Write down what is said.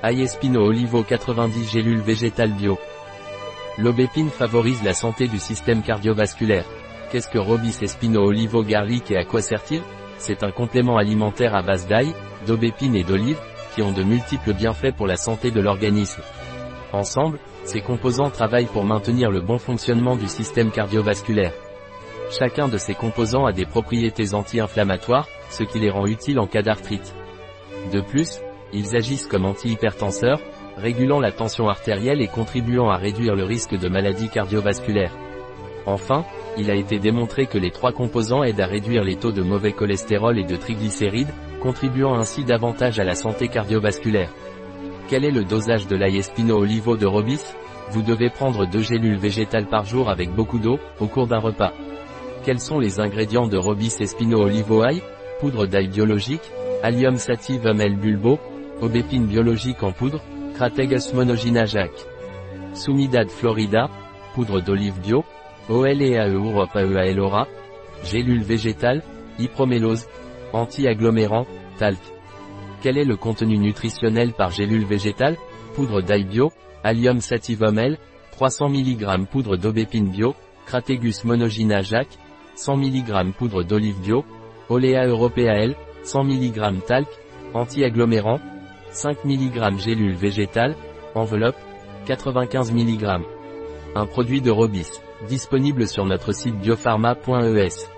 Aiespino Olivo 90 gélules végétales bio. L'obépine favorise la santé du système cardiovasculaire. Qu'est-ce que Robis Espino Olivo Garlic et à quoi sert-il? C'est un complément alimentaire à base d'ail, d'aubépine et d'olive, qui ont de multiples bienfaits pour la santé de l'organisme. Ensemble, ces composants travaillent pour maintenir le bon fonctionnement du système cardiovasculaire. Chacun de ces composants a des propriétés anti-inflammatoires, ce qui les rend utiles en cas d'arthrite. De plus, ils agissent comme antihypertenseurs, régulant la tension artérielle et contribuant à réduire le risque de maladies cardiovasculaires. Enfin, il a été démontré que les trois composants aident à réduire les taux de mauvais cholestérol et de triglycérides, contribuant ainsi davantage à la santé cardiovasculaire. Quel est le dosage de l'ail espino olivo de Robis? Vous devez prendre deux gélules végétales par jour avec beaucoup d'eau, au cours d'un repas. Quels sont les ingrédients de Robis espino olivo ail? Poudre d'ail biologique, Allium sativum L bulbo, aubépine biologique en poudre, Crategus monogina jac. Sumidad florida, poudre d'olive bio, OLEAE Europe AEAL aura, gélules végétales, hypromélose, anti-agglomérant, talc. Quel est le contenu nutritionnel par gélule végétale Poudre d'ail bio, Allium sativum L, 300 mg poudre d'aubépine bio, Crategus monogina jac, 100 mg poudre d'olive bio, Olea europea L, 100 mg talc, anti-agglomérant, 5 mg gélule végétale, enveloppe, 95 mg. Un produit de Robis, disponible sur notre site biopharma.es.